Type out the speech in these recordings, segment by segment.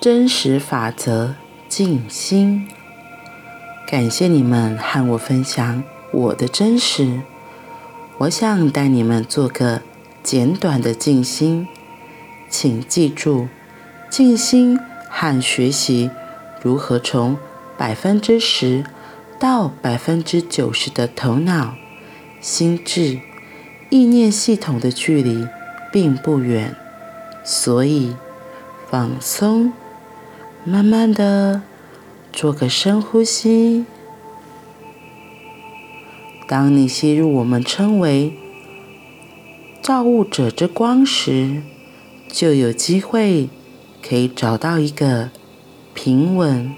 真实法则静心。感谢你们和我分享我的真实。我想带你们做个简短的静心，请记住，静心和学习如何从百分之十到百分之九十的头脑、心智、意念系统的距离并不远，所以放松。慢慢的做个深呼吸。当你吸入我们称为造物者之光时，就有机会可以找到一个平稳、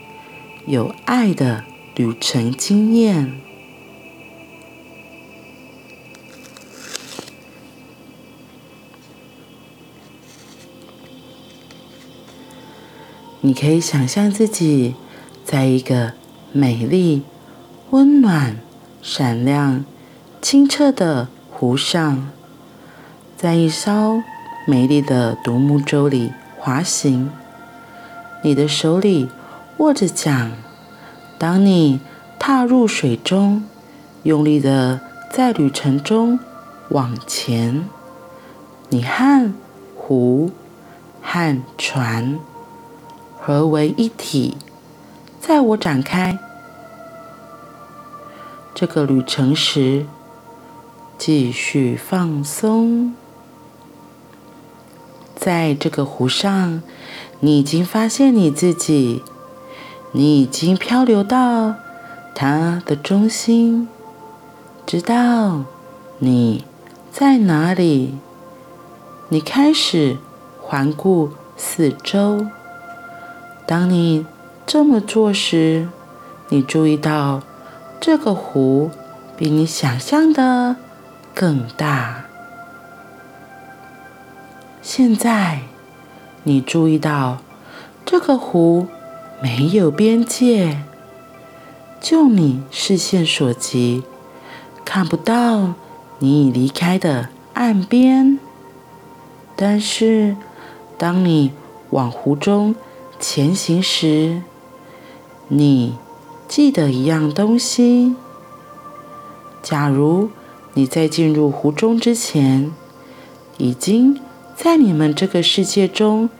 有爱的旅程经验。你可以想象自己在一个美丽、温暖、闪亮、清澈的湖上，在一艘美丽的独木舟里滑行。你的手里握着桨，当你踏入水中，用力的在旅程中往前，你和湖和船。合为一体，在我展开这个旅程时，继续放松。在这个湖上，你已经发现你自己，你已经漂流到它的中心，知道你在哪里。你开始环顾四周。当你这么做时，你注意到这个湖比你想象的更大。现在，你注意到这个湖没有边界，就你视线所及，看不到你已离开的岸边。但是，当你往湖中前行时，你记得一样东西。假如你在进入湖中之前，已经在你们这个世界中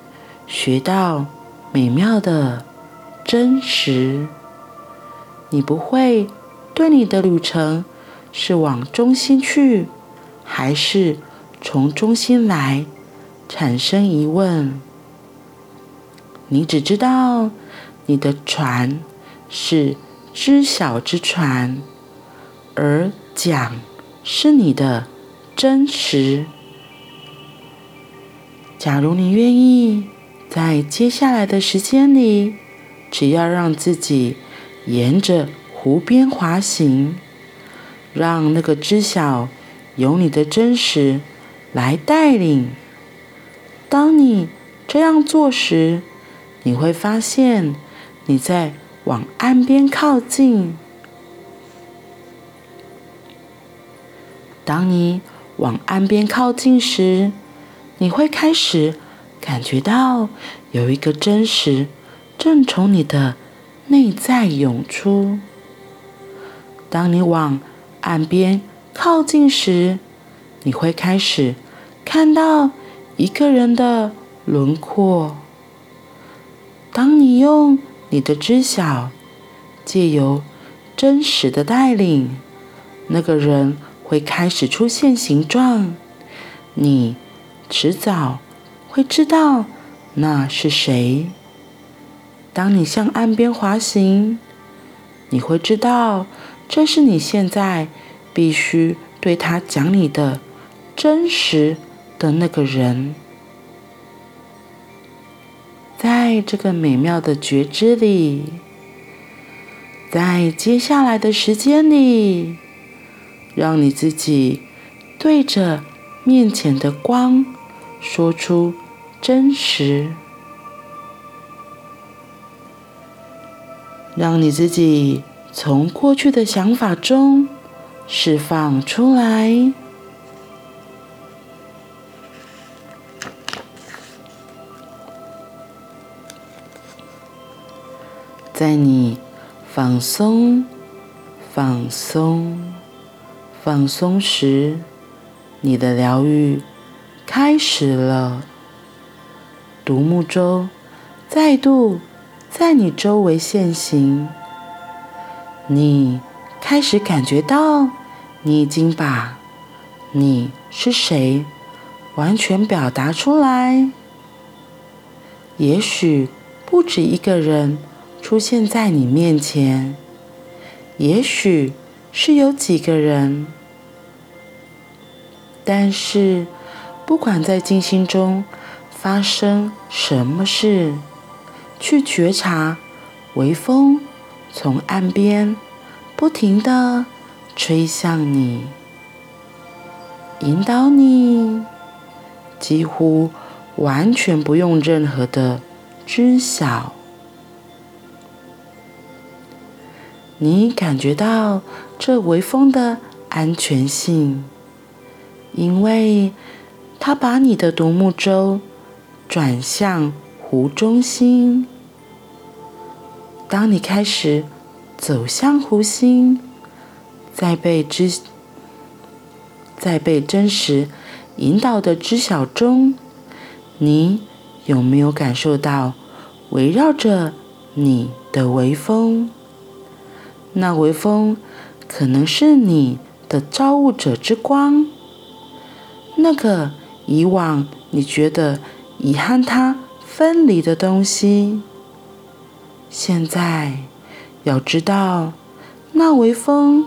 学到美妙的真实，你不会对你的旅程是往中心去，还是从中心来产生疑问。你只知道，你的船是知晓之船，而桨是你的真实。假如你愿意，在接下来的时间里，只要让自己沿着湖边滑行，让那个知晓由你的真实来带领。当你这样做时，你会发现，你在往岸边靠近。当你往岸边靠近时，你会开始感觉到有一个真实正从你的内在涌出。当你往岸边靠近时，你会开始看到一个人的轮廓。用你的知晓，借由真实的带领，那个人会开始出现形状。你迟早会知道那是谁。当你向岸边滑行，你会知道这是你现在必须对他讲你的真实的那个人。在这个美妙的觉知里，在接下来的时间里，让你自己对着面前的光说出真实，让你自己从过去的想法中释放出来。在你放松、放松、放松时，你的疗愈开始了。独木舟再度在你周围现形，你开始感觉到，你已经把你是谁完全表达出来。也许不止一个人出现在你面前，也许是有几个人，但是不管在静心中发生什么事，去觉察微风从岸边不停地吹向你，引导你，几乎完全不用任何的知晓。你感觉到这微风的安全性，因为它把你的独木舟转向湖中心。当你开始走向湖心，在被知，在被真实引导的知晓中，你有没有感受到围绕着你的微风？那微风可能是你的造物者之光，那个以往你觉得遗憾它分离的东西，现在要知道，那微风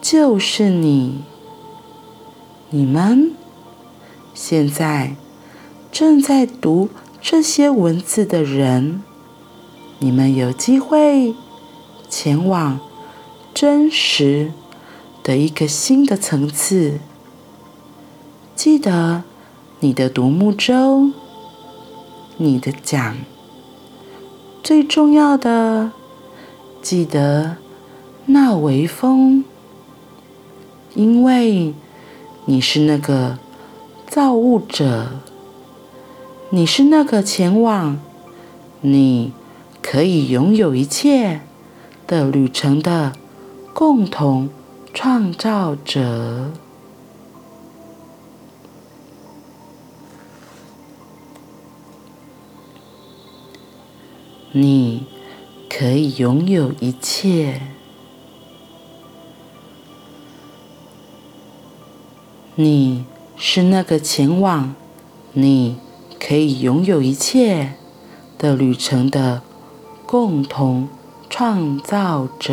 就是你。你们现在正在读这些文字的人，你们有机会。前往真实的一个新的层次。记得你的独木舟，你的桨。最重要的，记得那微风，因为你是那个造物者，你是那个前往，你可以拥有一切。的旅程的共同创造者，你可以拥有一切。你是那个前往，你可以拥有一切的旅程的共同创造者。